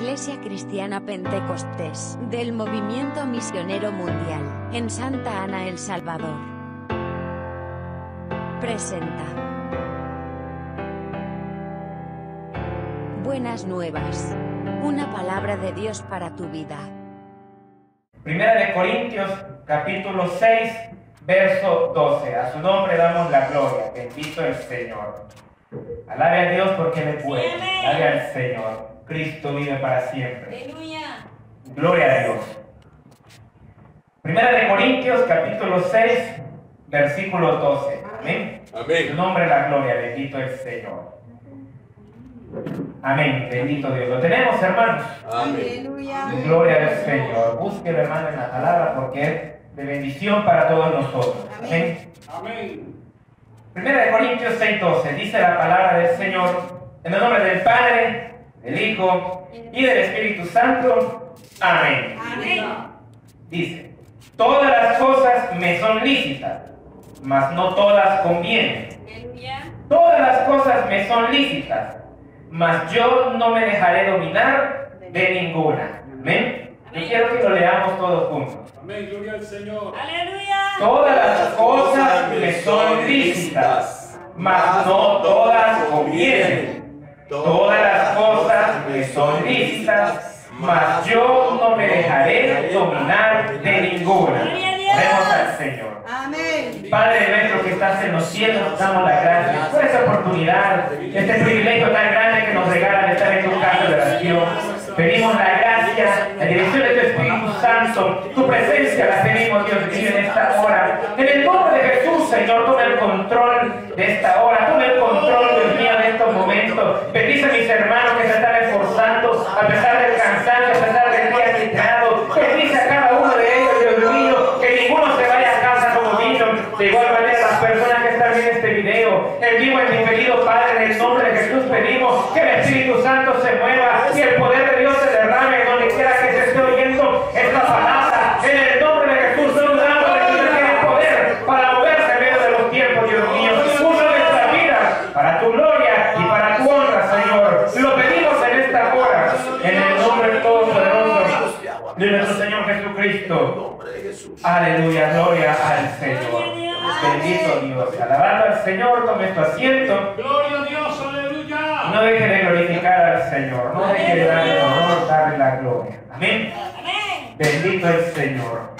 Iglesia Cristiana Pentecostés del Movimiento Misionero Mundial en Santa Ana, El Salvador. Presenta. Buenas nuevas. Una palabra de Dios para tu vida. Primera de Corintios, capítulo 6, verso 12. A su nombre damos la gloria. Bendito el Señor. Alabe a Dios porque es bueno. Alabe al Señor. Cristo vive para siempre. Aleluya. Gloria a Dios. Primera de Corintios, capítulo 6, versículo 12. Amén. En su Amén. nombre la gloria. Bendito el Señor. Amén. Bendito Dios. ¿Lo tenemos, hermanos? Amén. Aleluya. Gloria al Señor. Búsquelo, hermano, en la palabra porque es de bendición para todos nosotros. Amén. Amén. Primera de Corintios 6:12 dice la palabra del Señor en el nombre del Padre, del Hijo y del Espíritu Santo. Amén. Amén. Dice, todas las cosas me son lícitas, mas no todas convienen. Todas las cosas me son lícitas, mas yo no me dejaré dominar de ninguna. Amén. Yo quiero que lo leamos todos juntos. Amén. Gloria al Señor. Aleluya. Todas las cosas me son lícitas, mas no todas convienen. Todas las cosas me son lícitas, mas yo no me dejaré dominar de ninguna. Oremos al Señor. Amén. Padre nuestro que estás en los cielos, damos las gracias por esta oportunidad, este privilegio tan grande que nos regala de estar en tu casa de oración. Pedimos la gracia, la dirección de tu Espíritu Santo, tu presencia la pedimos, Dios mío, en esta hora. En el nombre de Jesús, Señor, toma el control de esta hora, toma el control, de estos momentos. Bendice a mis hermanos que se están esforzando a pesar del cansancio, a pesar del día agitado. Bendice a cada uno de ellos, Dios mío, que ninguno se vaya a casa como vino. De igual manera, las personas que están viendo este video, en vivo en mi querido Padre, en el nombre de Jesús pedimos que el Espíritu Santo se mueva y el poder de Dios se derrame donde quiera que se esté oyendo esta palabra. En el nombre de Jesús, un damos de que tiene poder para moverse en medio de los tiempos, Dios mío. Usa nuestra vida para tu gloria y para tu honra, Señor. Lo pedimos en esta hora, en el nombre todopoderoso de nuestro Señor Jesucristo. Aleluya, gloria al Señor. Bendito Dios. Alabando al Señor, tome tu asiento. Gloria a Dios. Aleluya. No deje de glorificar al Señor. No deje de darle el honor, darle la gloria. Amén. Amén. Bendito el Señor.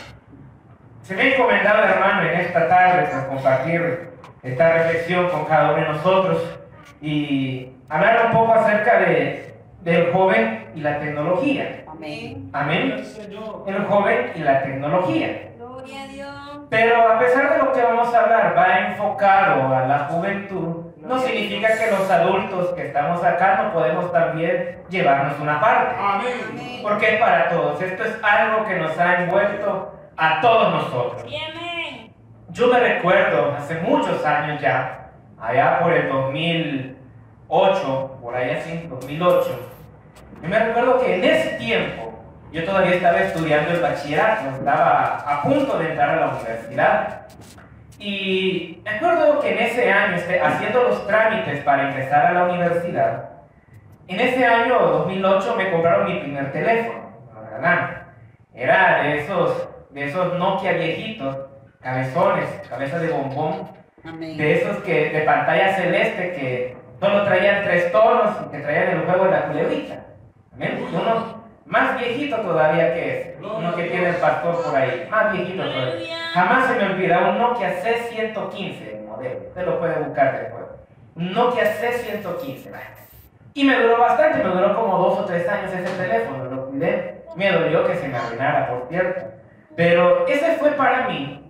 Se me ha encomendado, hermano, en esta tarde para compartir esta reflexión con cada uno de nosotros y hablar un poco acerca de, del joven y la tecnología. Amén. El joven y la tecnología. Gloria a Dios. Pero a pesar de lo que vamos a hablar va enfocado a la juventud, no significa que los adultos que estamos acá no podemos también llevarnos una parte. Amén. Porque es para todos. Esto es algo que nos ha envuelto a todos nosotros. Amén. Yo me recuerdo hace muchos años ya, allá por el 2008, por allá así, 2008, yo me recuerdo que en ese tiempo yo todavía estaba estudiando el bachillerato, estaba a punto de entrar a la universidad. Y me acuerdo que en ese año, este, haciendo los trámites para ingresar a la universidad, en ese año 2008 me compraron mi primer teléfono, lo regalaron. Era de esos, de esos Nokia viejitos, cabezones, cabezas de bombón, Amén. de esos que de pantalla celeste que solo traían tres tonos y que traían el juego de la culebrita. Amén. Uno más viejito todavía que ese, uno que tiene el pastor por ahí, más viejito todavía. Jamás se me olvida un Nokia C115 el modelo, usted lo puede buscar después. Un Nokia C115. Y me duró bastante, me duró como dos o tres años ese teléfono, lo cuidé. Me dolió que se me arruinara, por cierto. Pero ese fue para mí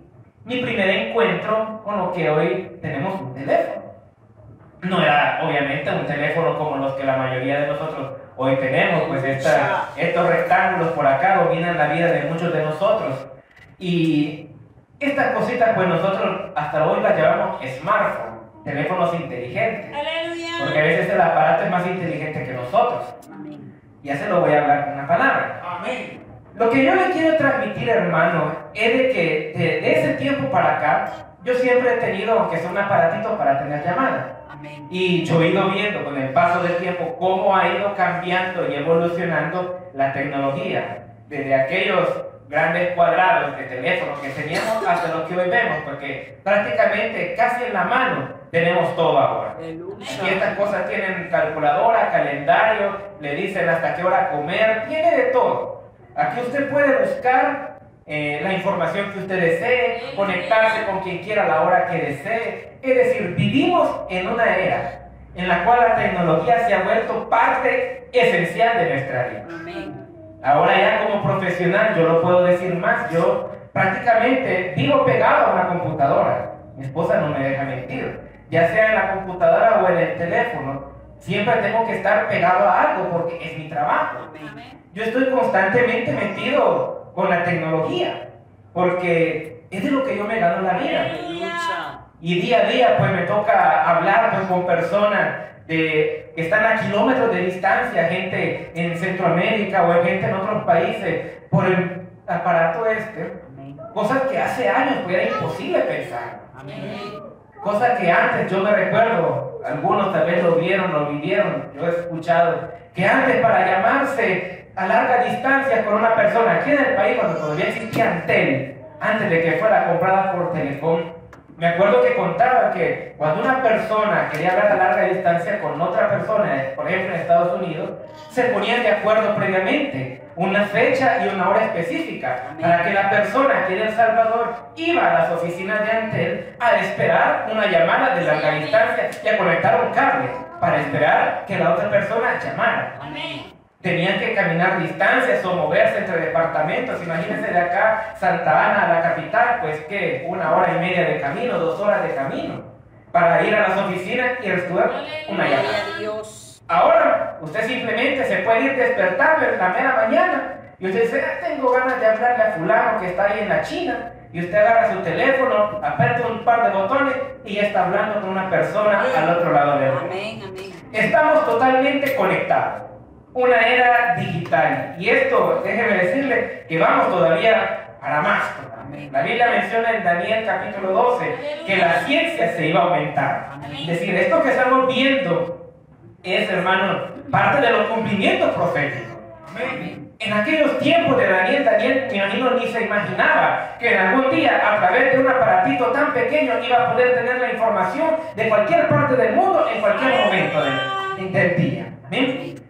mi primer encuentro con lo que hoy tenemos un teléfono. No era obviamente un teléfono como los que la mayoría de nosotros hoy tenemos, pues esta- estos rectángulos por acá dominan la vida de muchos de nosotros. Y estas cositas, pues nosotros hasta hoy las llamamos smartphone, teléfonos inteligentes. Aleluya. Porque a veces el aparato es más inteligente que nosotros. Amén. Ya se lo voy a hablar con una palabra. Amén. Lo que yo le quiero transmitir, hermano, es de que de, de ese tiempo para acá, yo siempre he tenido, aunque sea un aparatito para tener llamadas. Y yo he ido viendo con el paso del tiempo cómo ha ido cambiando y evolucionando la tecnología. Desde aquellos grandes cuadrados de teléfono que teníamos hasta lo que hoy vemos, porque prácticamente casi en la mano tenemos todo ahora. Aquí estas cosas tienen calculadora, calendario, le dicen hasta qué hora comer, tiene de todo. Aquí usted puede buscar eh, la información que usted desee, conectarse con quien quiera a la hora que desee. Es decir, vivimos en una era en la cual la tecnología se ha vuelto parte esencial de nuestra vida. Ahora ya como profesional yo lo puedo decir más, yo prácticamente vivo pegado a una computadora. Mi esposa no me deja mentir. Ya sea en la computadora o en el teléfono, siempre tengo que estar pegado a algo porque es mi trabajo. Yo estoy constantemente metido con la tecnología porque es de lo que yo me gano la vida. Y día a día pues me toca hablar pues, con personas de, que están a kilómetros de distancia, gente en Centroamérica o gente en otros países por el aparato este. Cosas que hace años pues, era imposible pensar. Cosas que antes yo me recuerdo, algunos tal vez lo vieron, lo vivieron, yo he escuchado, que antes para llamarse a larga distancia con una persona aquí en el país, cuando todavía existía Antel, antes de que fuera comprada por Telecom, me acuerdo que contaba que cuando una persona quería hablar a larga distancia con otra persona, por ejemplo en Estados Unidos, se ponían de acuerdo previamente, una fecha y una hora específica, para que la persona aquí en El Salvador iba a las oficinas de Antel a esperar una llamada de larga distancia y a conectar un cable para esperar que la otra persona llamara. Amén. Tenían que caminar distancias o moverse entre departamentos. Imagínense de acá, Santa Ana a la capital, pues que una hora y media de camino, dos horas de camino, para ir a las oficinas y recibir una llamada. Ahora, usted simplemente se puede ir despertando en la mera mañana y usted dice, "Ah, tengo ganas de hablarle a fulano que está ahí en la China. Y usted agarra su teléfono, aprieta un par de botones y ya está hablando con una persona al otro lado del mundo. Amén. Amén. Estamos totalmente conectados. Una era digital. Y esto, déjeme decirle que vamos todavía para más. La Biblia menciona en Daniel capítulo 12 que la ciencia se iba a aumentar. Es decir, esto que estamos viendo es, hermano, parte de los cumplimientos proféticos. En aquellos tiempos de Daniel, Daniel, me imagino, ni se imaginaba que en algún día, a través de un aparatito tan pequeño, iba a poder tener la información de cualquier parte del mundo en cualquier momento del, del día. Amén.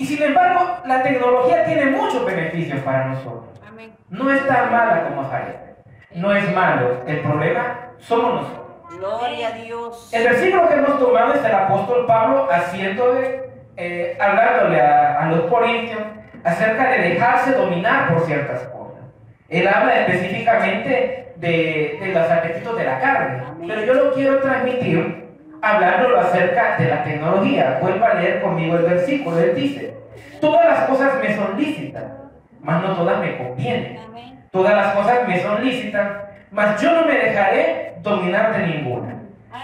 Y sin embargo, la tecnología tiene muchos beneficios para nosotros. Amén. No es tan mala como parece. No es malo. El problema somos nosotros. Gloria a Dios. El versículo que hemos tomado es el apóstol Pablo haciendo de, eh, hablándole a, a los corintios acerca de dejarse dominar por ciertas cosas. Él habla específicamente de, de los apetitos de la carne, Amén. pero yo lo quiero transmitir hablándolo acerca de la tecnología. Vuelva a leer conmigo el versículo. Él dice, todas las cosas me son lícitas, mas no todas me convienen. Todas las cosas me son lícitas, mas yo no me dejaré dominar de ninguna.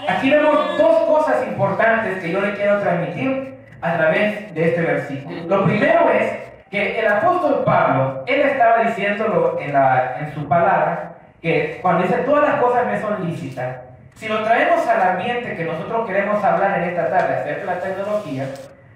Aquí vemos dos cosas importantes que yo le quiero transmitir a través de este versículo. Lo primero es que el apóstol Pablo, él estaba diciéndolo en, la, en su palabra, que cuando dice todas las cosas me son lícitas, si lo traemos al ambiente que nosotros queremos hablar en esta tarde acerca de la tecnología,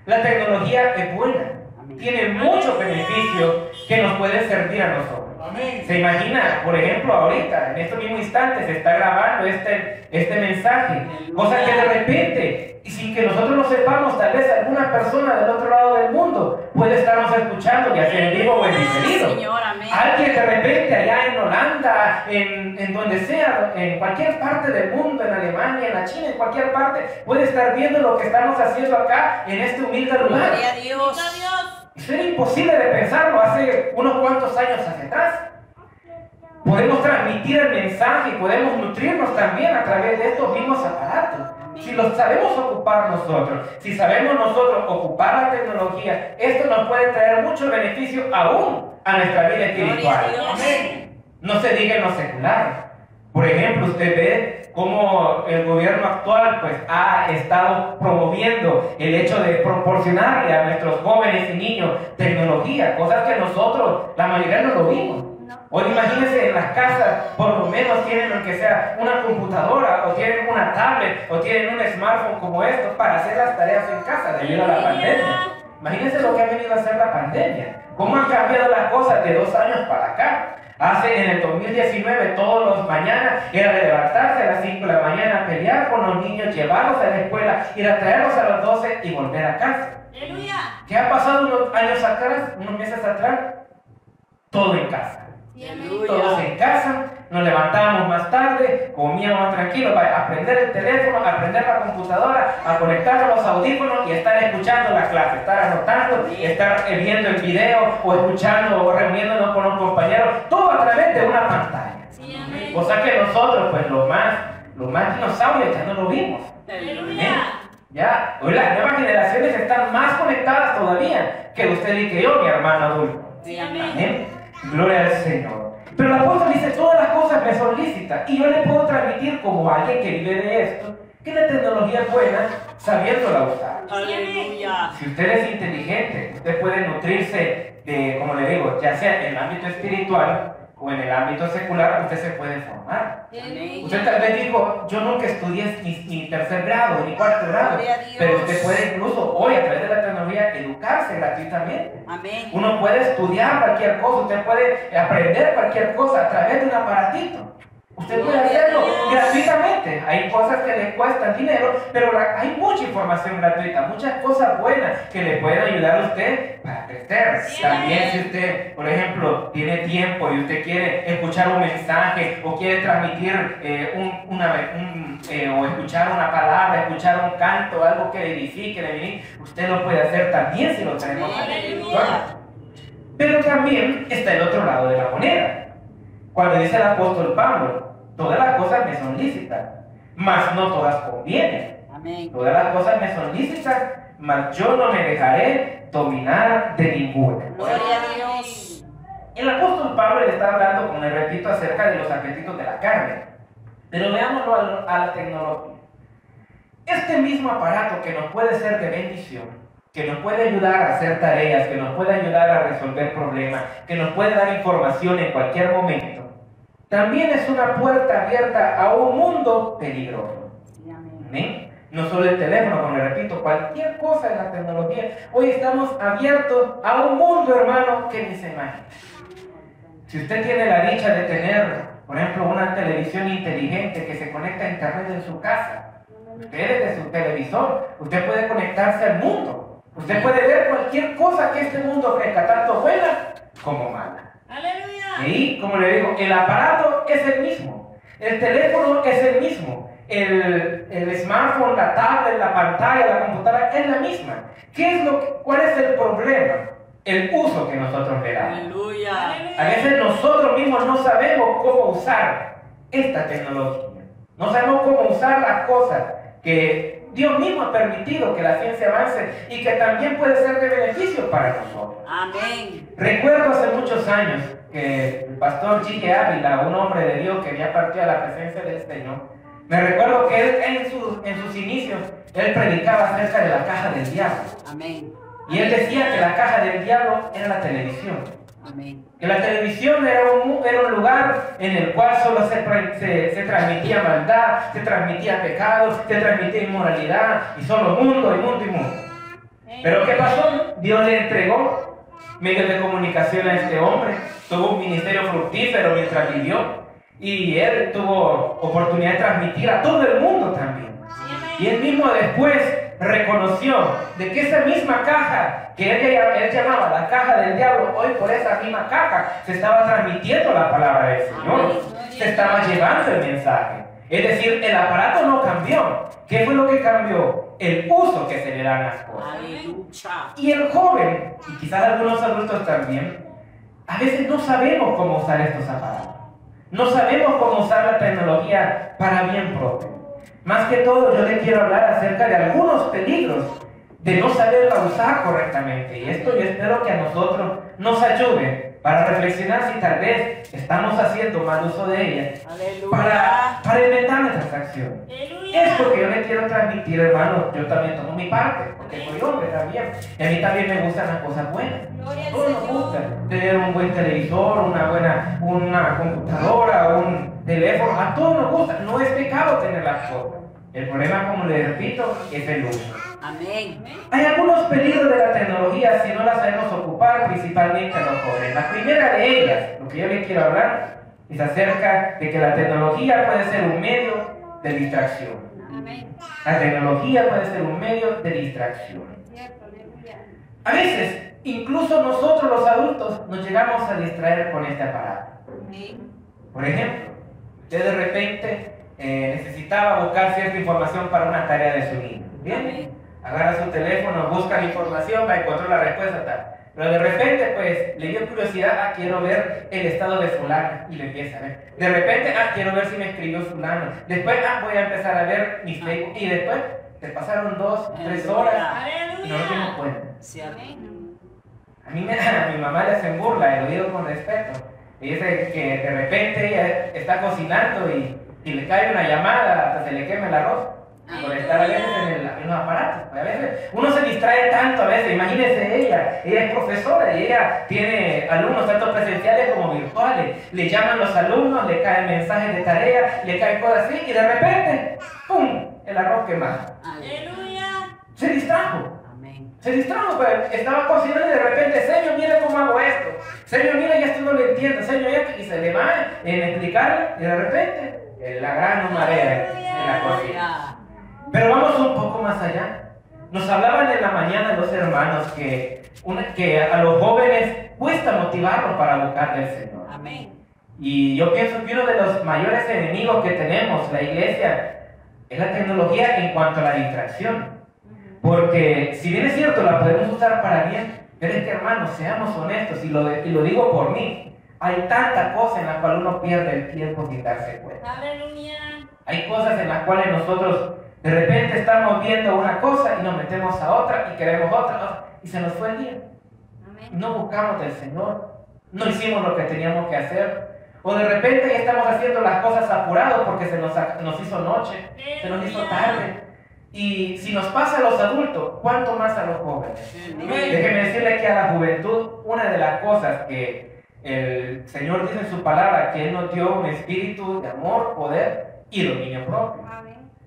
la tecnología es buena, tiene muchos beneficios que nos pueden servir a nosotros. Amén. Se imagina, por ejemplo, ahorita, en este mismo instante, se está grabando este, este mensaje. Cosa que de repente, y sin que nosotros lo sepamos, tal vez alguna persona del otro lado del mundo puede estarnos escuchando, ya sea en vivo o en diferido. Alguien de repente allá en Holanda, en, en donde sea, en cualquier parte del mundo, en Alemania, en la China, en cualquier parte, puede estar viendo lo que estamos haciendo acá en este humilde lugar. Gloria a Dios. Eso era imposible de pensarlo hace unos cuantos años hacia atrás. Podemos transmitir el mensaje y podemos nutrirnos también a través de estos mismos aparatos. Si los sabemos ocupar nosotros, si sabemos nosotros ocupar la tecnología, esto nos puede traer mucho beneficio aún a nuestra vida espiritual. No se diga en lo secular. Por ejemplo, usted ve cómo el gobierno actual pues, ha estado promoviendo el hecho de proporcionarle a nuestros jóvenes y niños tecnología, cosas que nosotros, la mayoría no lo vimos. Hoy imagínense en las casas, por lo menos tienen lo que sea una computadora o tienen una tablet o tienen un smartphone como esto para hacer las tareas en casa debido a la pandemia. Imagínense lo que ha venido a hacer la pandemia. ¿Cómo han cambiado las cosas de dos años para acá? Hace en el 2019, todos los mañanas, era levantarse a las 5 de la mañana, pelear con los niños, llevarlos a la escuela, ir a traerlos a las 12 y volver a casa. Aleluya. ¿Qué ha pasado unos años atrás, unos meses atrás? Todo en casa. Todos en casa, nos levantábamos más tarde, comíamos tranquilos, para aprender el teléfono, aprender la computadora, a conectar los audífonos y estar escuchando la clase, estar anotando, y estar eh, viendo el video o escuchando o reuniéndonos con los compañeros, todo a través de una pantalla. O sea que nosotros, pues los más, los más dinosaurios ya no lo vimos. Ya, hoy las nuevas generaciones están más conectadas todavía que usted y que yo, mi hermano adulto. Sí, amén. Amén. Gloria al Señor. Pero el apóstol dice, todas las cosas me son lícitas. Y yo le puedo transmitir como alguien que vive de esto, que la tecnología es buena sabiéndola usar. Aleluya. Si usted es inteligente, usted puede nutrirse de, como le digo, ya sea en el ámbito espiritual o en el ámbito secular, usted se puede formar. Amén. Usted tal vez dijo, yo nunca estudié ni, ni tercer grado, ni cuarto grado, pero usted puede incluso hoy a través de la tecnología educarse gratuitamente. Amén. Uno puede estudiar cualquier cosa, usted puede aprender cualquier cosa a través de un aparatito. Usted puede hacerlo gratuitamente. Hay cosas que le cuestan dinero, pero hay mucha información gratuita, muchas cosas buenas que le pueden ayudar a usted para crecer. Sí. También si usted, por ejemplo, tiene tiempo y usted quiere escuchar un mensaje o quiere transmitir eh, un- una, un, eh, o escuchar una palabra, escuchar un canto, algo que le edifique, le usted lo puede hacer también si lo tenemos. Pero también está el otro lado de la moneda. Cuando dice el apóstol Pablo, todas las cosas me son lícitas, mas no todas convienen. Amén. Todas las cosas me son lícitas, mas yo no me dejaré dominar de ninguna. Gloria a Dios. El apóstol Pablo le está hablando, como le repito, acerca de los apetitos de la carne. Pero veámoslo a, lo- a la tecnología. Este mismo aparato que nos puede ser de bendición, que nos puede ayudar a hacer tareas, que nos puede ayudar a resolver problemas, que nos puede dar información en cualquier momento, también es una puerta abierta a un mundo peligroso. Amén. No solo el teléfono, como le repito, cualquier cosa en la tecnología. Hoy estamos abiertos a un mundo, hermano, que ni se imagina. Si usted tiene la dicha de tener, por ejemplo, una televisión inteligente que se conecta a internet en su casa, usted desde su televisor, usted puede conectarse al mundo. Usted puede ver cualquier cosa que este mundo ofrezca, tanto buena como mala. Aleluya. Y como le digo, el aparato es el mismo, el teléfono es el mismo, el, el smartphone, la tablet, la pantalla, la computadora es la misma. ¿Qué es lo que- ¿Cuál es el problema? El uso que nosotros le damos. Aleluya. A veces nosotros mismos no sabemos cómo usar esta tecnología. No sabemos cómo usar las cosas que Dios mismo ha permitido que la ciencia avance y que también puede ser de beneficio para nosotros. Amén. Recuerdo hace muchos años que el pastor G. Ávila, un hombre de Dios que ya partió a la presencia del Señor, me recuerdo que él en sus, en sus inicios, él predicaba acerca de la caja del diablo. Amén. Y él decía que la caja del diablo era la televisión. Amén. Que la televisión era un, era un lugar en el cual solo se, se- se transmitía maldad, se transmitía pecado, se transmitía inmoralidad, y solo mundo y mundo y mundo. Pero ¿qué pasó? Dios le entregó medios de comunicación a este hombre, tuvo un ministerio fructífero mientras vivió, y él tuvo oportunidad de transmitir a todo el mundo también. Y él mismo después reconoció de que esa misma caja que él, él llamaba la caja del diablo, hoy por esa misma caja se estaba transmitiendo la palabra del Señor, se estaba llevando el mensaje. Es decir, el aparato no cambió. ¿Qué fue lo que cambió? El uso que se le dan las cosas. Y el joven, y quizás algunos adultos también, a veces no sabemos cómo usar estos aparatos. No sabemos cómo usar la tecnología para bien propio. Más que todo, yo le quiero hablar acerca de algunos peligros de no saberla usar correctamente. Y esto yo espero que a nosotros nos ayude para reflexionar si tal vez estamos haciendo mal uso de ella Aleluya. para, para inventar nuestras acciones. Es porque yo le quiero transmitir, hermano, yo también tomo mi parte, porque soy hombre también. Y a mí también me gustan las cosas buenas. Todos nos gusta tener un buen televisor, una buena una computadora, un teléfono. A todos nos gusta. No es pecado tener las cosas. El problema, como le repito, es el uso. Amén. Hay algunos peligros de la tecnología si no la sabemos ocupar, principalmente a los jóvenes. La primera de ellas, lo que yo les quiero hablar, es acerca de que la tecnología puede ser un medio de distracción. Amén. La tecnología puede ser un medio de distracción. A veces, incluso nosotros los adultos nos llegamos a distraer con este aparato. Por ejemplo, de repente eh, necesitaba buscar cierta información para una tarea de su niño. ¿Bien? Agarra su teléfono, busca la información, va a encontrar la respuesta tal. Pero de repente, pues, le dio curiosidad, ah, quiero ver el estado de fulano, y le empieza a ver. De repente, ah, quiero ver si me escribió fulano. Después, ah, voy a empezar a ver mi Facebook. Y después, te pasaron dos, tres horas, y no nos dimos cuenta. A mí me, a mi mamá le hacen burla, y lo digo con respeto. Y dice que de repente ella está cocinando y, y le cae una llamada hasta se le quema el arroz. Por estar a veces en, el- en los aparatos. A veces uno se distrae tanto a veces. Imagínense ella, ella es profesora y ella tiene alumnos tanto presenciales como virtuales. Le llaman los alumnos, le caen mensajes de tarea, le caen cosas así y de repente, ¡pum! El arroz quemado. Aleluya. Se distrajo. Se distrajo, pues, estaba cocinando y de repente, Señor, mira cómo hago esto. Señor, mira, ya esto no lo entiendo. Señor, ya y se le va en explicarle y de repente, en la gran marea en la cocina. Pero vamos un poco más allá. Nos hablaban en la mañana los hermanos que, una- que a los jóvenes cuesta motivarlos para buscar del Señor. Amén. Y yo pienso que uno de los mayores enemigos que tenemos, la iglesia, es la tecnología en cuanto a la distracción. Porque si bien es cierto, la podemos usar para bien, pero es que hermanos, seamos honestos, y lo, y lo digo por mí, hay tanta cosa en la cual uno pierde el tiempo sin darse cuenta. Aleluya. Hay cosas en las cuales nosotros de repente estamos viendo una cosa y nos metemos a otra y queremos otra, otra, y se nos fue el día. Amén. No buscamos del Señor, no hicimos lo que teníamos que hacer. O de repente ya estamos haciendo las cosas apurados porque se nos, nos hizo noche, se nos hizo tarde. Y si nos pasa a los adultos, ¿cuánto más a los jóvenes? Déjeme decirle que a la juventud, una de las cosas que el Señor dice en su palabra, que Él nos dio un espíritu de amor, poder y dominio propio.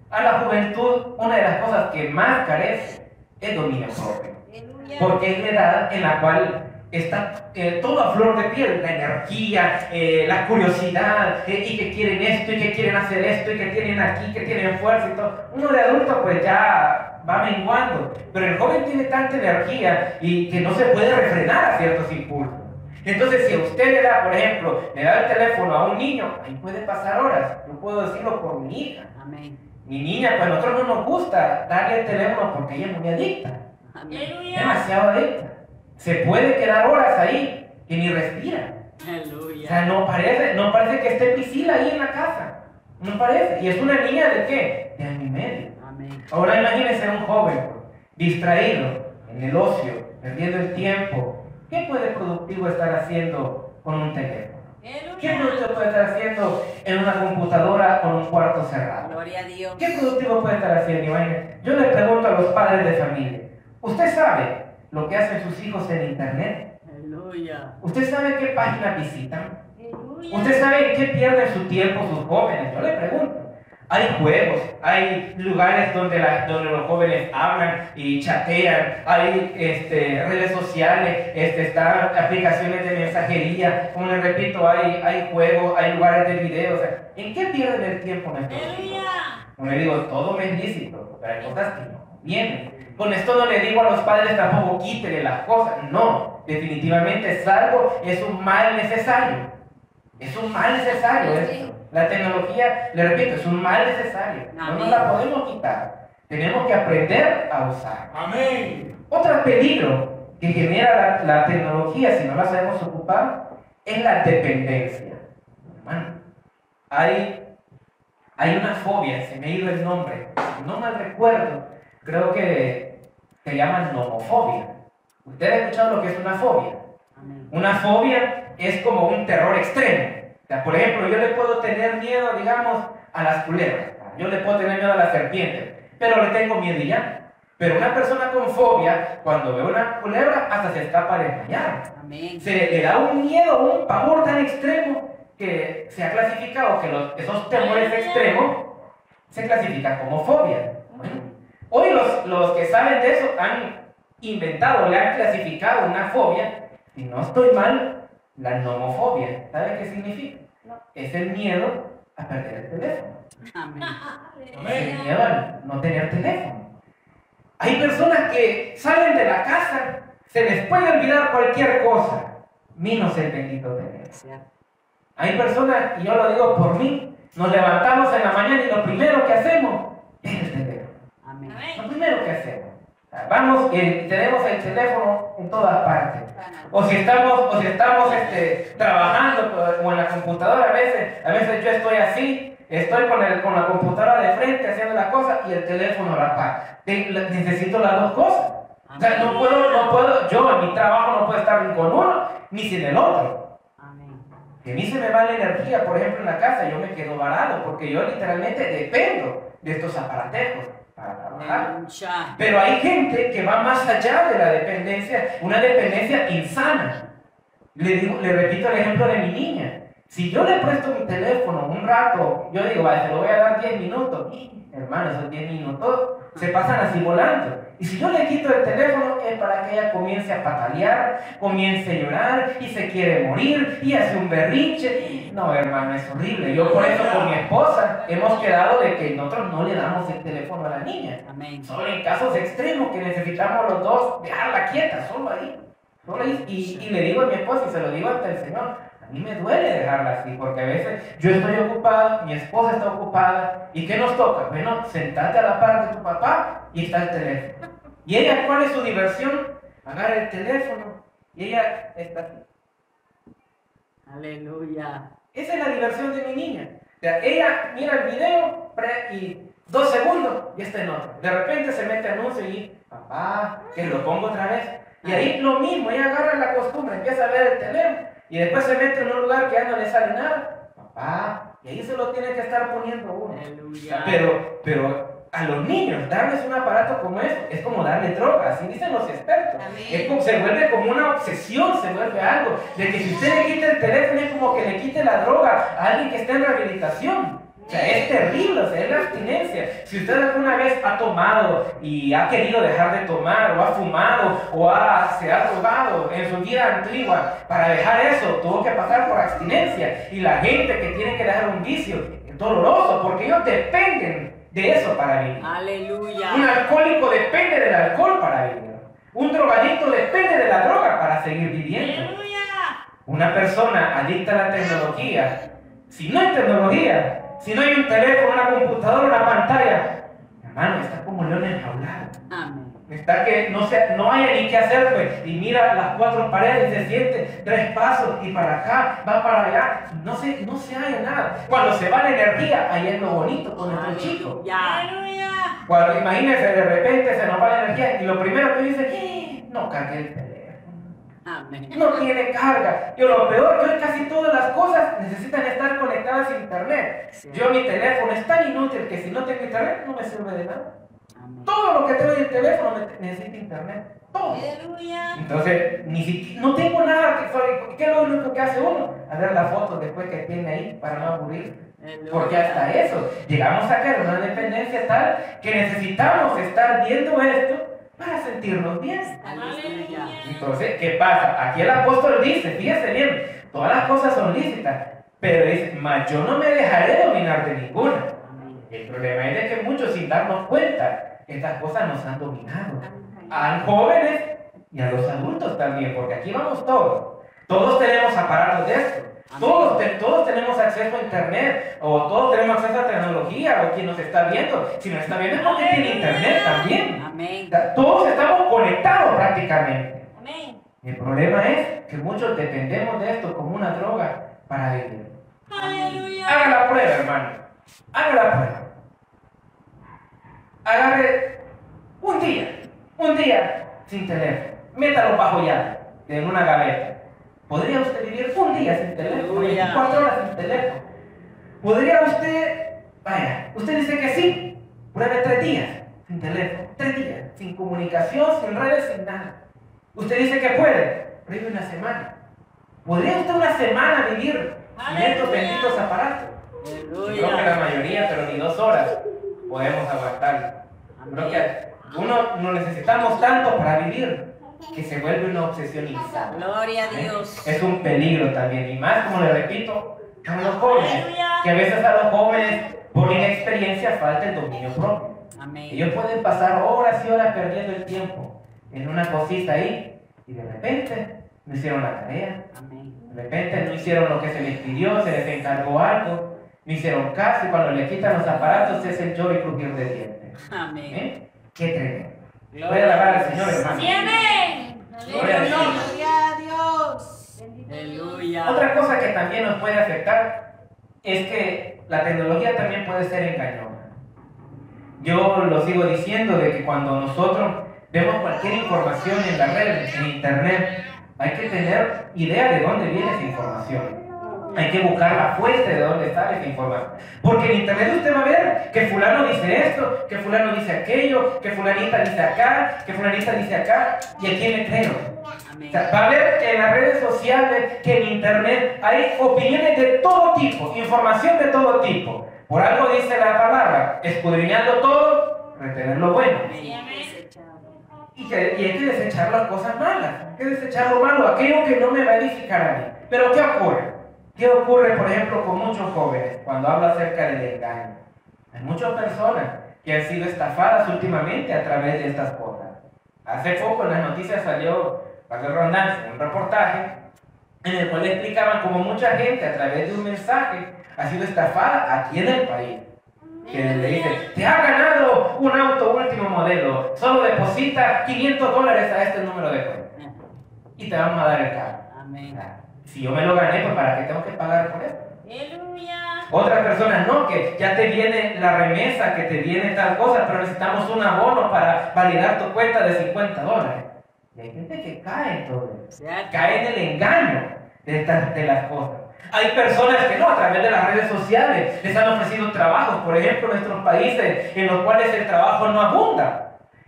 A la juventud, una de las cosas que más carece es dominio propio. Porque es la edad en la cual está eh, todo a flor de piel, la energía, eh, la curiosidad, eh, y que quieren esto, y que quieren hacer esto, y que tienen aquí, que tienen fuerza y todo. Uno de adulto pues ya va menguando, pero el joven tiene tanta energía y que no se puede refrenar a ciertos impulsos. Entonces, si a usted le da, por ejemplo, le da el teléfono a un niño, ahí puede pasar horas. Yo puedo decirlo por mi hija. Amén. Mi niña, pues a nosotros no nos gusta darle el teléfono porque ella es muy adicta Amén. demasiado adicta. Se puede quedar horas ahí y ni respira. O sea, Aleluya. no parece, no parece que esté Priscila ahí en la casa. No parece. Y es una niña de qué? De año y medio. Amén. Ahora imagínense un joven distraído en el ocio, perdiendo el tiempo. ¿Qué puede productivo estar haciendo con un teléfono? ¿Qué productivo puede estar haciendo en una computadora con un cuarto cerrado? Gloria a Dios. ¿Qué productivo puede estar haciendo? Imagínate, Yo le pregunto a los padres de familia, ¿usted sabe lo que hacen sus hijos en internet? Aleluya. ¿Usted sabe qué páginas visitan? Aleluya. ¿Usted sabe en qué pierden su tiempo sus jóvenes? Yo le pregunto. Hay juegos, hay lugares donde, la- donde los jóvenes hablan y chatean, hay este, redes sociales, este, están aplicaciones de mensajería, como les repito, hay, hay juegos, hay lugares de video. o sea, ¿En qué pierden el tiempo nuestros hijos? Como le digo, todo me es lícito, pero hay cosas que no convienen. Con esto no le digo a los padres tampoco quítele las cosas. No, definitivamente es algo, es un mal necesario. Es un mal necesario esto. La tecnología, le repito, es un mal necesario. No nos la podemos quitar. Tenemos que aprender a usar. Amén. Otro peligro que genera la, la tecnología si no la sabemos ocupar es la dependencia. Hermano, hay, hay una fobia, se me ha ido el nombre, no mal recuerdo, creo que se llama nomofobia. ¿Usted ha escuchado lo que es una fobia? Amén. Una fobia es como un terror extremo. O sea, por ejemplo, yo le puedo tener miedo, digamos, a las culebras. Yo le puedo tener miedo a las serpientes, pero le tengo miedo y ya. Pero una persona con fobia, cuando ve una culebra, hasta se escapa de desmayar. Se le da un miedo, un pavor tan extremo que se ha clasificado que los- esos temores extremos se clasifican como fobia. Hoy los, los que saben de eso han inventado, le han clasificado una fobia, si no estoy mal, la nomofobia. ¿Sabe qué significa? Es el miedo a perder el teléfono. Amén. Es el miedo a no tener teléfono. Hay personas que salen de la casa, se les puede olvidar cualquier cosa, menos el bendito teléfono. Hay personas, y yo lo digo por mí, nos levantamos en la mañana y lo primero que hacemos es el teléfono. Amén. Lo primero que hacemos. Vamos y tenemos el teléfono en todas partes. O si estamos, o si estamos este, trabajando o en la computadora, a veces, a veces yo estoy así, estoy con, el, con la computadora de frente haciendo la cosa y el teléfono a la par. Necesito las dos cosas. O sea, no puedo, no puedo, yo en mi trabajo no puedo estar ni con uno ni sin el otro. Que a mí se me va la energía, por ejemplo, en la casa, yo me quedo varado, porque yo literalmente dependo de estos aparatejos para trabajar. Pero hay gente que va más allá de la dependencia, una dependencia insana. Le, digo, le repito el ejemplo de mi niña. Si yo le presto mi teléfono un rato, yo digo, vale, se lo voy a dar 10 minutos. Hermano, esos 10 minutos se pasan así volando. Y si yo le quito el teléfono es para que ella comience a patalear, comience a llorar y se quiere morir y hace un berrinche. No, hermano, es horrible. Yo por eso con mi esposa hemos quedado de que nosotros no le damos el teléfono a la niña. Amén. Solo en casos extremos que necesitamos los dos dejarla quieta, solo ahí. Solo ahí. Y, y le digo a mi esposa y se lo digo ante el Señor, mí me duele dejarla así, porque a veces yo estoy ocupado, mi esposa está ocupada, ¿y qué nos toca? Bueno, sentate a la par de tu papá y está el teléfono. ¿Y ella cuál es su diversión? Agarra el teléfono y ella está así. Aleluya. Esa es la diversión de mi niña. O sea, ella mira el video y dos segundos y está en otro. De repente se mete anuncio y, papá, que lo pongo otra vez. Y ahí lo mismo, ella agarra la costumbre, empieza a ver el teléfono y después se mete en un lugar que ya no le sale nada. Papá, y ahí se lo tiene que estar poniendo uno. Aleluya. Pero, pero a los niños, darles un aparato como eso, es como darle droga, así dicen los expertos. Amén. Es como, se vuelve como una obsesión, se vuelve algo. De que si usted le quita el teléfono es como que le quite la droga a alguien que está en rehabilitación. Sea, es terrible, o sea, es la abstinencia. Si usted alguna vez ha tomado y ha querido dejar de tomar, o ha fumado, o ha, se ha drogado en su vida antigua, para dejar eso tuvo que pasar por abstinencia. Y la gente que tiene que dejar un vicio es doloroso, porque ellos dependen de eso para vivir. Un Aleluya. alcohólico depende del alcohol para vivir. Un drogadicto depende de la droga para seguir viviendo. Aleluya. Una persona adicta a la tecnología, si no hay tecnología, si no hay un teléfono, una computadora, una pantalla, hermano, está como león enjaulado. Amén. Está que no, se, no hay ni qué hacer, pues, y mira las cuatro paredes, se siente tres pasos y para acá, va para allá, no se, no se halla nada. Cuando se va la energía, ahí es lo bonito con nuestro chico. Aleluya. Cuando imagínense, de repente se nos va la energía y lo primero que dice, "Eh, no cargue el teléfono. Amén. No tiene carga. Y lo peor que hoy casi todas las cosas necesitan estar conectadas a internet. Sí. Yo mi teléfono es tan inútil que si no tengo internet no me sirve de nada. Amén. Todo lo que tengo en el teléfono necesita internet. Todo. Aleluya. Entonces, ni siquiera, no tengo nada que soy- ¿Qué es lo único que hace uno? A ver la foto después que tiene ahí para no aburrir. Porque hasta eso, llegamos a en una dependencia tal que necesitamos estar viendo esto para sentirnos bien. Aleluya. Entonces, ¿qué pasa? Aquí el apóstol dice, fíjese bien, todas las cosas son lícitas, pero dice, mas yo no me dejaré dominar de ninguna. El problema es de que muchos sin darnos cuenta, estas cosas nos han dominado. A los jóvenes y a los adultos también, porque aquí vamos todos. Todos tenemos aparatos de esto. Todos, te- todos tenemos acceso a internet, o todos tenemos acceso a tecnología, o quien nos está viendo. Si nos está viendo es porque tiene internet también. Amén. Todos estamos conectados prácticamente. Amén. El problema es que muchos dependemos de esto como una droga para vivir. Aleluya. Haga la prueba, hermano. Haga la prueba. Agarre un día, un día sin teléfono. Métalo bajo llave, en una gaveta. ¿Podría usted vivir un día sin teléfono? Aleluya. 24 horas sin teléfono. ¿Podría usted, vaya, usted dice que sí, pruebe tres días sin teléfono, tres días, sin comunicación, sin redes, sin nada. Usted dice que puede, pruebe una semana. ¿Podría usted una semana vivir sin estos benditos aparatos? Yo creo que la mayoría, pero ni dos horas podemos aguantar. Creo que uno no necesitamos tanto para vivir que se vuelve una obsesión insana. Gloria a Dios. Es un peligro también, y más como le repito, a los jóvenes, que a veces a los jóvenes por inexperiencia falta el dominio propio. Amén. Ellos pueden pasar horas y horas perdiendo el tiempo en una cosita ahí y de repente no hicieron la tarea, Amén. de repente no hicieron lo que se les pidió, se les encargó algo, no hicieron caso y cuando le quitan los aparatos es el lloro y crujir de dientes. Amén. ¿Eh? Qué tremendo. Voy a Gloria alabar al Señor, hermano. Amén. Gloria a Dios. Gloria a Dios. Aleluya. Otra cosa que también nos puede afectar es que la tecnología también puede ser engañosa. Yo lo sigo diciendo de que cuando nosotros vemos cualquier información en la red, en internet, hay que tener idea de dónde viene esa información. Hay que buscar la fuente de dónde sale esa información. Porque en internet usted va a ver que fulano dice esto, que fulano dice aquello, que fulanita dice acá, que fulanita dice acá, y a quién le creo. O Amén. sea, va a ver que en las redes sociales, que en internet hay opiniones de todo tipo, información de todo tipo. Por algo dice la palabra, escudriñando todo, retener lo bueno. Y, que- y hay que desechar las cosas malas, hay que desechar lo malo, aquello que no me va a edificar a mí. Pero ¿qué ocurre? ¿Qué ocurre, por ejemplo, con muchos jóvenes cuando habla acerca del engaño? Hay muchas personas que han sido estafadas últimamente a través de estas cosas. Hace poco en las noticias salió, para redundancia, un reportaje en el cual explicaban cómo mucha gente a través de un mensaje ha sido estafada aquí en el país. Que le dice, te ha ganado un auto último modelo, solo deposita 500 dólares a este número de cuenta y te vamos a dar el carro. Amén. Si yo me lo gané, pues ¿para qué tengo que pagar por eso? Aleluya. Otras personas no, que ya te viene la remesa, que te viene tal cosa, pero necesitamos un abono para validar tu cuenta de 50 dólares. Y hay gente que cae en todo eso. Cae en el engaño de, estas, de las cosas. Hay personas que no, a través de las redes sociales les han ofrecido trabajos, por ejemplo, en nuestros países en los cuales el trabajo no abunda.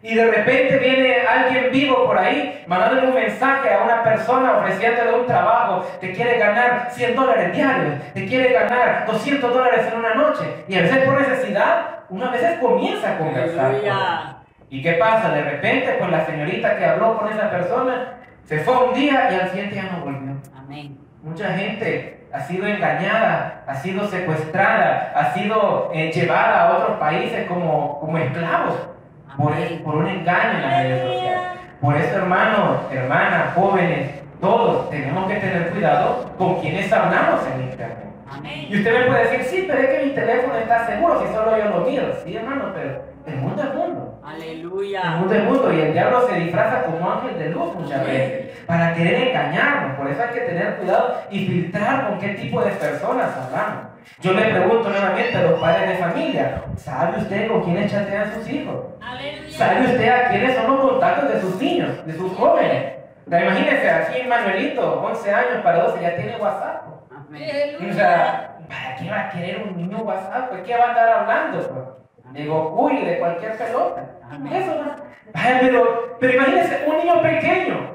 Y de repente viene alguien vivo por ahí mandándole un mensaje a una persona ofreciéndole un trabajo. Te quiere ganar 100 dólares diarios, te quiere ganar 200 dólares en una noche. Y a veces por necesidad, una vez comienza a conversar. ¿Y qué pasa? De repente, pues la señorita que habló con esa persona se fue un día y al siguiente ya no volvió. Amén. Mucha gente ha sido engañada, ha sido secuestrada, ha sido eh, llevada a otros países como, como esclavos por, un engaño en las redes sociales. Por eso, hermanos, hermanas, jóvenes, todos tenemos que tener cuidado con quienes hablamos en internet. Amén. Y usted me puede decir, sí, pero es que mi teléfono está seguro si solo yo lo miro. Sí, hermano, pero el mundo es mundo. El Aleluya. mundo es mundo y el diablo se disfraza como ángel de luz muchas veces para querer engañarnos. Por eso hay que tener cuidado y filtrar con qué tipo de personas hablamos. Yo le pregunto nuevamente a los padres de familia, ¿sabe usted con quiénes chatean sus hijos? ¿Sabe usted a quiénes son los contactos de sus niños, de sus jóvenes? Imagínense, aquí Manuelito, 11 años para 12, ya tiene WhatsApp. O sea, ¿para qué va a querer un niño WhatsApp? ¿Pues qué va a estar hablando? Digo, uy, de cualquier pelota. Eso no. Pero, pero imagínense, un niño pequeño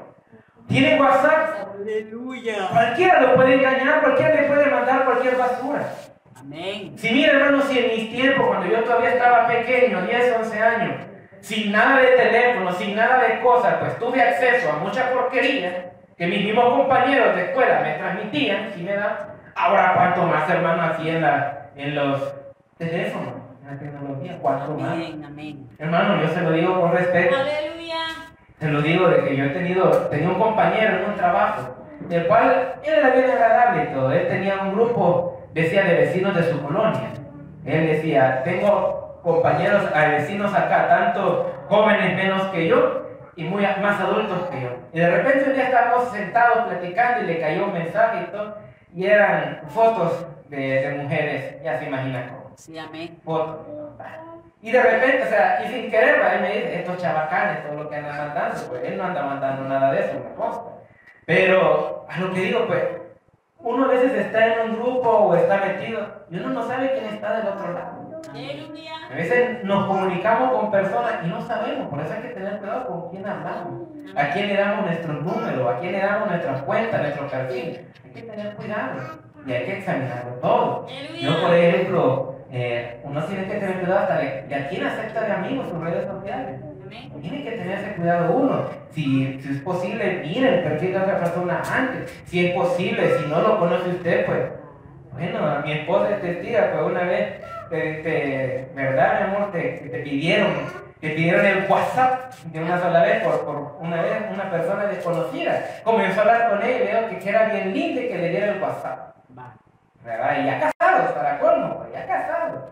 tiene WhatsApp. Aleluya. Cualquiera lo puede engañar, cualquiera le puede mandar cualquier basura. Amén. Si mira, hermano, si en mis tiempos, cuando yo todavía estaba pequeño, 10, 11 años, sin nada de teléfono, sin nada de cosas, pues tuve acceso a mucha porquería que mis mismos compañeros de escuela me transmitían, si me da. Ahora, ¿cuánto más, hermano, así en, la, en los teléfonos, en la tecnología? ¿Cuánto más? Amén. Amén. Hermano, yo se lo digo con respeto. Aleluya. Te lo digo de que yo he tenido, tenía un compañero en un trabajo, del cual era bien agradable y todo. Él tenía un grupo, decía, de vecinos de su colonia. Él decía, tengo compañeros, a vecinos acá, tanto jóvenes menos que yo y muy más adultos que yo. Y de repente un día estábamos sentados platicando y le cayó un mensaje y todo, y eran fotos de, de mujeres, ya se imagina cómo Sí, amén. fotos. Y de repente, o sea, y sin querer, ¿va? él me dice, estos chabacanes, todo lo que andan mandando, pues él no anda mandando nada de eso, me consta. Pero a lo que digo, pues, uno a veces está en un grupo o está metido y uno no sabe quién está del otro lado. A veces nos comunicamos con personas y no sabemos, por eso hay que tener cuidado con quién hablamos, a quién le damos nuestros números, a quién le damos nuestras cuentas, nuestro perfil. Hay que tener cuidado y hay que examinarlo todo. Yo, por ejemplo, eh, uno tiene que tener cuidado hasta de, de a quién acepta de amigos sus redes sociales. Tiene que tener ese cuidado uno. Si, si es posible, mire el perfil de otra persona antes. Si es posible, si no lo conoce usted, pues, bueno, mi esposa es testigo, pues una vez, te, te- ¿verdad, mi amor? Te, te pidieron, te pidieron el WhatsApp de una sola vez por, por una vez una persona desconocida. Comenzó a hablar con ella y veo que, era bien lindo que le diera el WhatsApp. ¿verdad? Y ya casados, para colmo, ya casados.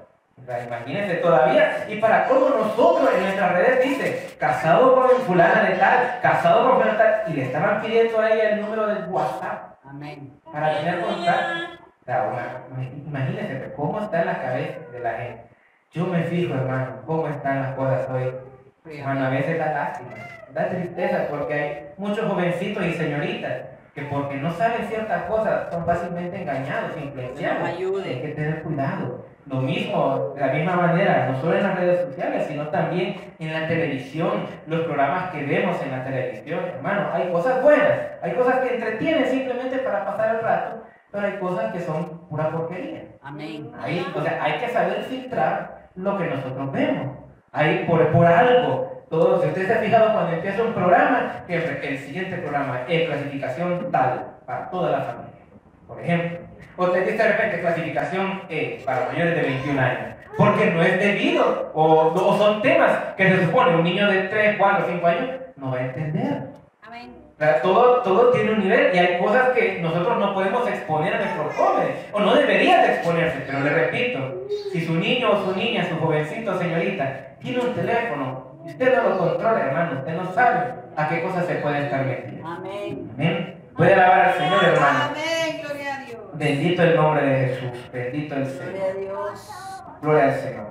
Imagínense todavía. Y para colmo nosotros en nuestras redes dice, casado con fulana de tal, casado con fulana de tal, y le estaban pidiendo a ella el número del WhatsApp Amén. para tener contacto. O sea, imagínense cómo está en la cabeza de la gente. Yo me fijo, hermano, cómo están las cosas hoy. Hermano, a veces da lástima, da tristeza porque hay muchos jovencitos y señoritas que porque no saben ciertas cosas son fácilmente engañados, influenciados. Ayude. Hay que tener cuidado. Lo mismo, de la misma manera, no solo en las redes sociales, sino también en la televisión, los programas que vemos en la televisión. Hermano, hay cosas buenas, hay cosas que entretienen simplemente para pasar el rato, pero hay cosas que son pura porquería. Amén. Ahí, o sea, hay que saber filtrar lo que nosotros vemos. Ahí, por, por algo. Todo, si usted se ha fijado cuando empieza un programa, siempre el siguiente programa es clasificación tal para toda la familia. Por ejemplo, o te dice de repente clasificación E para mayores de 21 años. Porque no es debido, o, o son temas que se supone un niño de 3, 4, 5 años no va a entender. Amén. Todo, todo tiene un nivel y hay cosas que nosotros no podemos exponer a nuestros jóvenes, o no deberían de exponerse, pero le repito, si su niño o su niña, su jovencito o señorita, tiene un teléfono usted no lo controla, hermano, usted no sabe a qué cosas se puede estar metiendo. Amén. Amén. Puede alabar al Señor, hermano. Amén, gloria a Dios. Bendito el nombre de Jesús, bendito el Señor. Gloria a Dios. Gloria al Señor.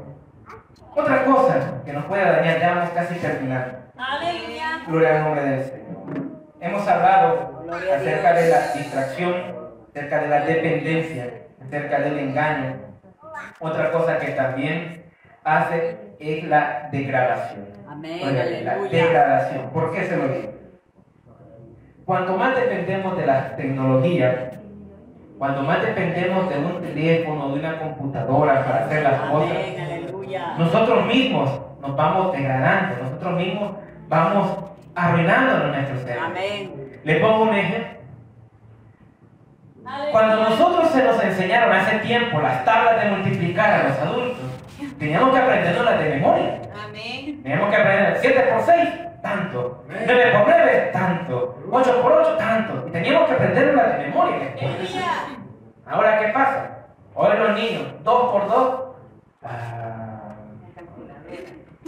Otra cosa que nos puede dañar, ya vamos casi terminando. Aleluya. Gloria al nombre del Señor. Hemos hablado Gloria acerca de la distracción, acerca de la dependencia, acerca del engaño. Otra cosa que también hace es la degradación. Amén. La degradación. ¿Por qué se lo digo? Cuanto más dependemos de la tecnología, cuando más dependemos de un teléfono, de una computadora para hacer las cosas. Aleluya. nosotros mismos nos vamos degradando, nosotros mismos vamos arruinándonos nuestro cerebro. Amén. Le pongo un ejemplo. Cuando nosotros se nos enseñaron hace tiempo las tablas de multiplicar a los adultos, teníamos que aprenderlas de memoria. Amén. Teníamos que aprender 7 por 6, tanto. 9 por 9, tanto. 8 por 8, tanto. Y teníamos que aprenderlas de memoria. Ahora, ¿qué pasa? Hoy los niños, 2 por 2,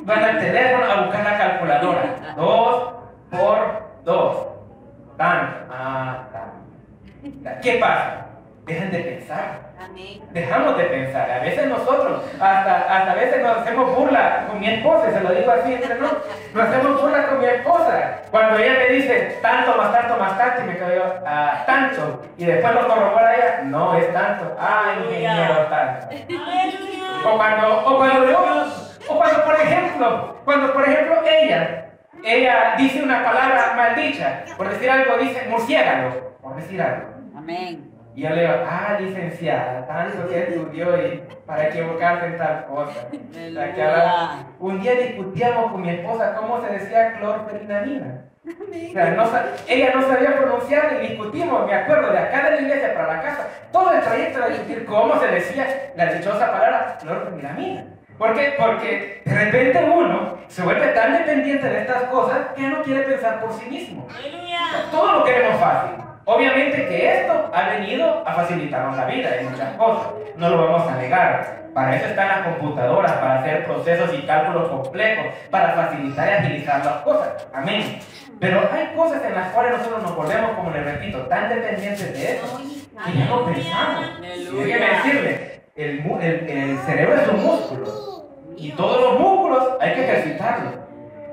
van al teléfono a buscar la calculadora. 2 por 2, tanto. Ah, tanto. ¿Qué pasa? Dejan de pensar. Amén. Dejamos de pensar. A veces nosotros, hasta, hasta a veces nos hacemos burla con mi esposa, se lo digo así entre nos, nos hacemos burla con mi esposa. Cuando ella me dice tanto más tanto más tanto, y me quedo yo, ah, tanto, y después lo corrobora ella, no es tanto, ah, ingeniero tanto. O cuando, o cuando yo, o cuando por ejemplo, cuando por ejemplo ella, ella dice una palabra maldicha, por decir algo dice murciélago, por decir algo. Amén. Y yo le digo, ah, licenciada, tanto que estudió y para equivocarse en tal cosa. Sea, que ahora- un día discutíamos con mi esposa cómo se decía clorferinamina. O sea, no sa- ella no sabía pronunciar y discutimos, me acuerdo, de acá de la iglesia para la casa, todo el trayecto era discutir cómo se decía la dichosa palabra clorferinamina. ¿Por qué? Porque de repente uno se vuelve tan dependiente de estas cosas que no quiere pensar por sí mismo. Todo lo queremos fácil. Obviamente que esto ha venido a facilitarnos la vida en muchas cosas. No lo vamos a negar. Para eso están las computadoras, para hacer procesos y cálculos complejos, para facilitar y agilizar las cosas. Amén. Pero hay cosas en las cuales nosotros nos volvemos, como les repito, tan dependientes de eso, que ya no pensamos. Déjeme decirle, el, el- el cerebro es un músculo. Y todos los músculos hay que ejercitarlos.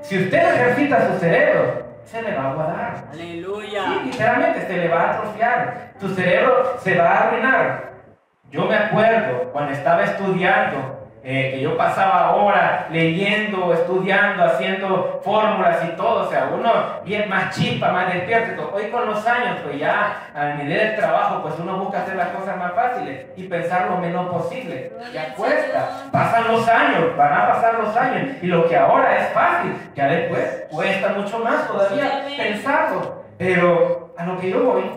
Si usted ejercita su cerebro, se le va a aguadar. Sí, Aleluya. literalmente se le va a atrofiar. Tu cerebro se va a arruinar. Yo me acuerdo cuando estaba estudiando, eh, que yo pasaba horas leyendo, estudiando, haciendo fórmulas y todo, o sea, uno bien más chispa, más despierto. Hoy con los años, pues ya a nivel del trabajo, pues uno busca hacer las cosas más fáciles y pensar lo menos posible. Ya cuesta, pasan los años, van a pasar los años y lo que ahora es fácil, ya después cuesta mucho más todavía Sí, pensarlo. Pero a lo que yo voy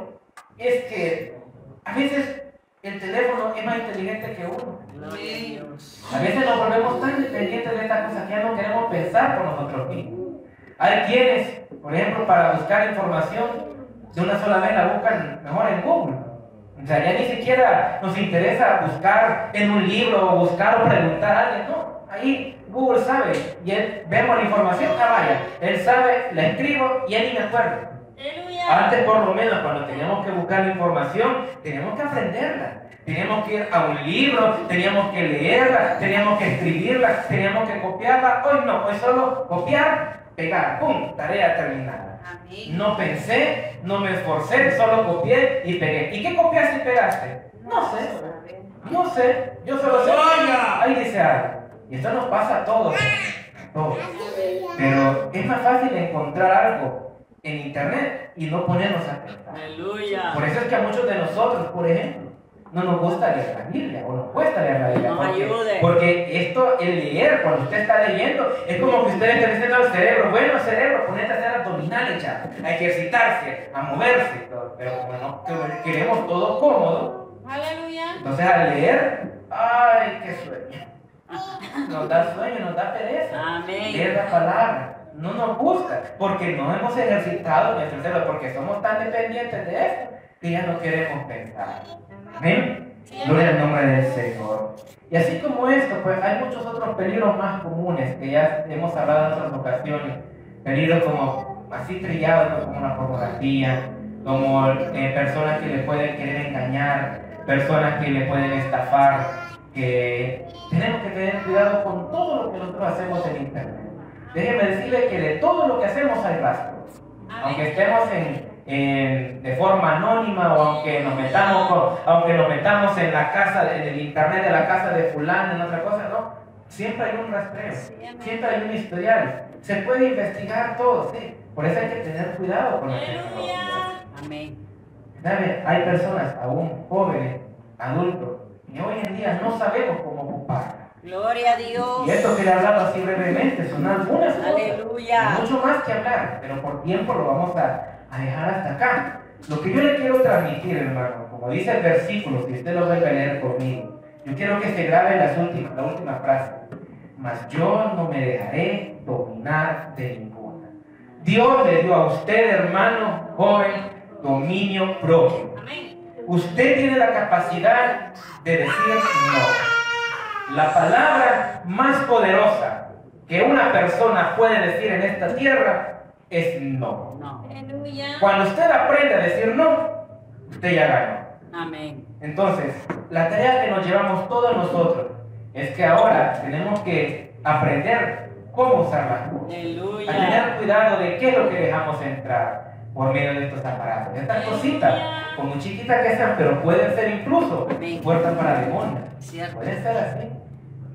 es que a veces el teléfono es más inteligente que uno. A veces nos volvemos tan dependientes de estas cosas que ya no queremos pensar por nosotros mismos. Hay quienes, por ejemplo, para buscar información, de una sola vez la buscan mejor en Google. O sea, ya ni siquiera nos interesa buscar en un libro o buscar o preguntar a alguien. No, ahí Google sabe y él vemos la información, ah vaya, él sabe, la escribo y él ni me acuerdo. Antes por lo menos cuando teníamos que buscar la información, teníamos que aprenderla. Teníamos que ir a un libro, teníamos que leerla, teníamos que escribirla, teníamos que copiarla. Hoy no, hoy solo copiar, pegar, ¡pum! Tarea terminada. Amén. No pensé, no me esforcé, solo copié y pegué. ¿Y qué copiaste y pegaste? No sé, no sé, yo solo sé. Ahí dice algo. Y esto nos pasa a todos, a todos. Pero es más fácil encontrar algo en internet y no ponernos a pensar. Por eso es que a muchos de nosotros, por ejemplo, no nos gusta leer la Biblia o nos cuesta leer la Biblia. Nos porque, ayude. porque esto, el leer, cuando usted está leyendo, es como que usted le está diciendo al cerebro, bueno, cerebro, ponete a hacer abdominales ya, a ejercitarse, a moverse, pero como no que- queremos todo cómodo, Aleluya. entonces al leer, ay, qué sueño. Nos da sueño, nos da pereza. Amén. Leer la palabra. No nos gusta, porque no hemos ejercitado nuestro cerebro, porque somos tan dependientes de esto que ya no queremos pensar. Amén. Gloria al nombre del Señor. Y así como esto, pues hay muchos otros peligros más comunes que ya hemos hablado en otras ocasiones. Peligros como así trillados, pues, como la pornografía, como eh, personas que le pueden querer engañar, personas que le pueden estafar, que tenemos que tener cuidado con todo lo que nosotros hacemos en Internet. Déjeme decirle que de todo lo que hacemos hay rastros. Aunque estemos en, en- de forma anónima o aunque nos metamos con- aunque nos metamos en la casa en el internet de la casa de fulano en otra cosa no siempre hay un rastreo siempre hay un historial se puede investigar todo sí por eso hay que tener cuidado con la tecnología Aleluya. Amén. ¿Sabe? hay personas aún jóvenes adultos y hoy en día no sabemos cómo ocuparla Gloria a Dios. y esto que le he hablado así brevemente son algunas cosas Aleluya. mucho más que hablar, pero por tiempo lo vamos a, a dejar hasta acá. Lo que yo le quiero transmitir, hermano, como dice el versículo, si usted lo vuelve a leer conmigo, yo quiero que se grabe las últimas, la última frase. Mas yo no me dejaré dominar de ninguna. Dios le dio a usted, hermano, joven, dominio propio. Usted tiene la capacidad de decir no. La palabra más poderosa que una persona puede decir en esta tierra es no. No. Aleluya. Cuando usted aprende a decir no, usted ya ganó. Amén. Entonces, la tarea que nos llevamos todos nosotros es que ahora tenemos que aprender cómo usar cosas. A Aleluya. tener cuidado de qué es lo que dejamos entrar por medio de estos aparatos. Estas cositas, como chiquitas que sean, pero pueden ser incluso Amén. puertas para demonios. Cierto. Puede ser así.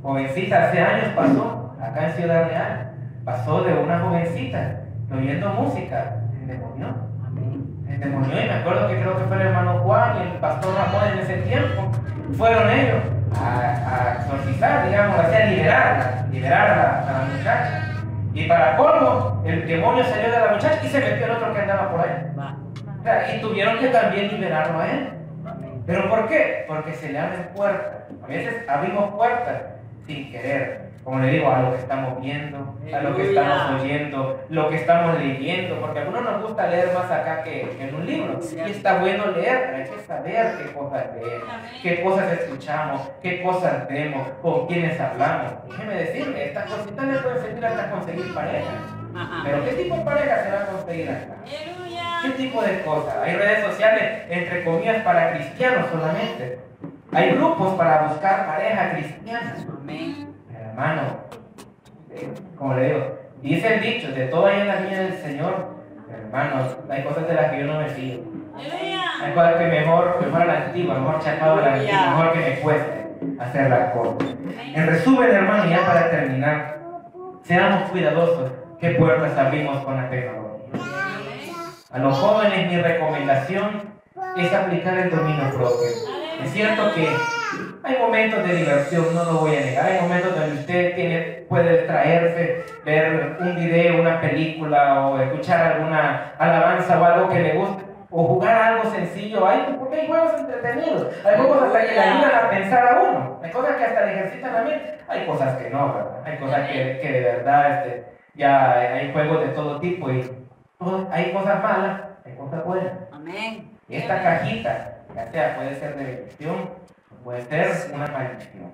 Jovencita, hace años pasó, acá en Ciudad Real, pasó de una jovencita oyendo música, endemonió. Amén. Endemonió y me acuerdo que creo que fue el hermano Juan y el pastor Ramón en ese tiempo. Fueron ellos a, a exorcizar, digamos, así, a liberarla, liberar a la, a la muchacha. Y para colmo, el demonio salió de la muchacha y se metió el otro que andaba por ahí. Y tuvieron que también liberarlo a él. ¿Pero por qué? Porque se le abren puertas. A veces abrimos puertas sin querer. Como le digo, a lo que estamos viendo, a lo que estamos oyendo, lo que estamos leyendo, porque a algunos nos gusta leer más acá que, en un libro. Y está bueno leer, pero hay que saber qué cosas leemos, qué cosas escuchamos, qué cosas vemos, con quiénes hablamos. Déjeme decirle, estas cositas le pueden servir hasta conseguir pareja. Pero ¿qué tipo de pareja se va a conseguir acá? ¿Qué tipo de cosas? Hay redes sociales, entre comillas, para cristianos solamente. Hay grupos para buscar pareja cristiana. Amén. Hermano, eh, como le digo, dice el dicho, de todo hay en la viña del Señor, Hermanos, hay cosas de las que yo no me fío. Hay cosas que mejor, mejor a la antigua, mejor chapado a la antigua, mejor que me cueste hacer las cosas. En resumen, hermano, ya para terminar, seamos cuidadosos qué puertas abrimos con la tecnología. A los jóvenes mi recomendación es aplicar el dominio propio. Es cierto que hay momentos de diversión, no lo voy a negar, hay momentos donde usted tiene, puede distraerse, ver un video, una película o escuchar alguna alabanza o algo que le guste o jugar algo sencillo, hay, porque hay juegos entretenidos, hay juegos hasta que le ayudan a pensar a uno, hay cosas que hasta le ejercitan la mente, hay cosas que no, ¿verdad? Hay cosas que, que de verdad este, ya hay juegos de todo tipo y hay cosas malas, hay cosas buenas. Amén. Y esta cajita, ya sea, puede ser de o puede ser una maldición.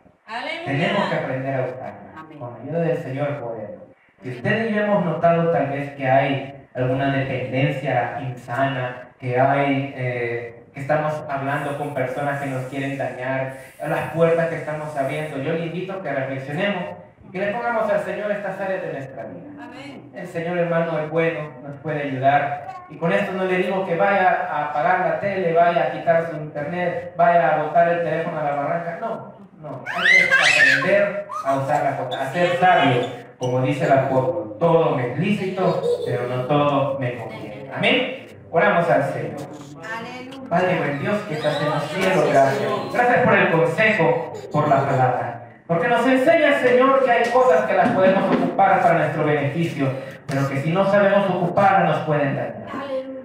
Tenemos que aprender a usarla. Amén. Con la ayuda del Señor podemos. Si usted y yo hemos notado tal vez que hay alguna dependencia insana, que hay, eh, que estamos hablando con personas que nos quieren dañar, las puertas que estamos abriendo, yo le invito a que reflexionemos que le pongamos al Señor estas áreas de nuestra vida. Amén. El Señor hermano es bueno, nos puede ayudar. Y con esto no le digo que vaya a apagar la tele, vaya a quitar su internet, vaya a botar el teléfono a la barranca. No, no. Hay que aprender a usar la cosa, a ser sabio. Como dice el apóstol, todo me es lícito, pero no todo me conviene. Amén. Oramos al Señor. Padre buen Dios que estás en los cielos, gracias. Gracias por el consejo, por la palabra. Porque nos enseña, Señor, que hay cosas que las podemos ocupar para nuestro beneficio, pero que si no sabemos ocuparlas nos pueden dañar.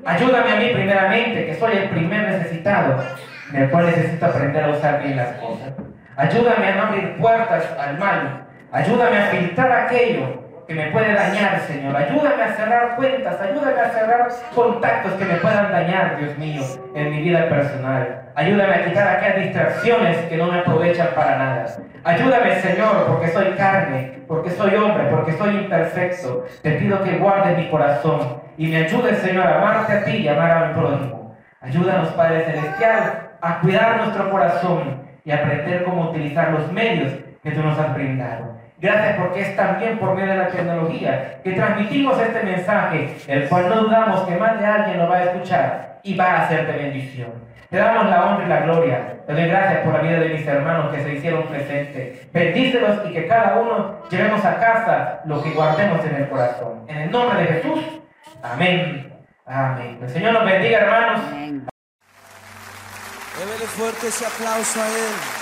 Ayúdame a mí primeramente, que soy el primer necesitado, del cual necesito aprender a usar bien las cosas. Ayúdame a no abrir puertas al mal. Ayúdame a filtrar aquello que me puede dañar, Señor. Ayúdame a cerrar cuentas, ayúdame a cerrar contactos que me puedan dañar, Dios mío, en mi vida personal. Ayúdame a quitar aquellas distracciones que no me aprovechan para nada. Ayúdame, Señor, porque soy carne, porque soy hombre, porque soy imperfecto. Te pido que guardes mi corazón y me ayudes, Señor, a amarte a ti y amar a mi prójimo. Ayúdanos, Padre Celestial, a cuidar nuestro corazón y aprender cómo utilizar los medios que tú nos has brindado. Gracias porque es también por medio de la tecnología que transmitimos este mensaje, el cual no dudamos que más de alguien lo va a escuchar y va a ser de bendición. Te damos la honra y la gloria. Te doy gracias por la vida de mis hermanos que se hicieron presentes. Bendícelos y que cada uno llevemos a casa lo que guardemos en el corazón. En el nombre de Jesús. Amén. Amén. El Señor nos bendiga, hermanos. Amén. Débele fuerte ese aplauso a Él.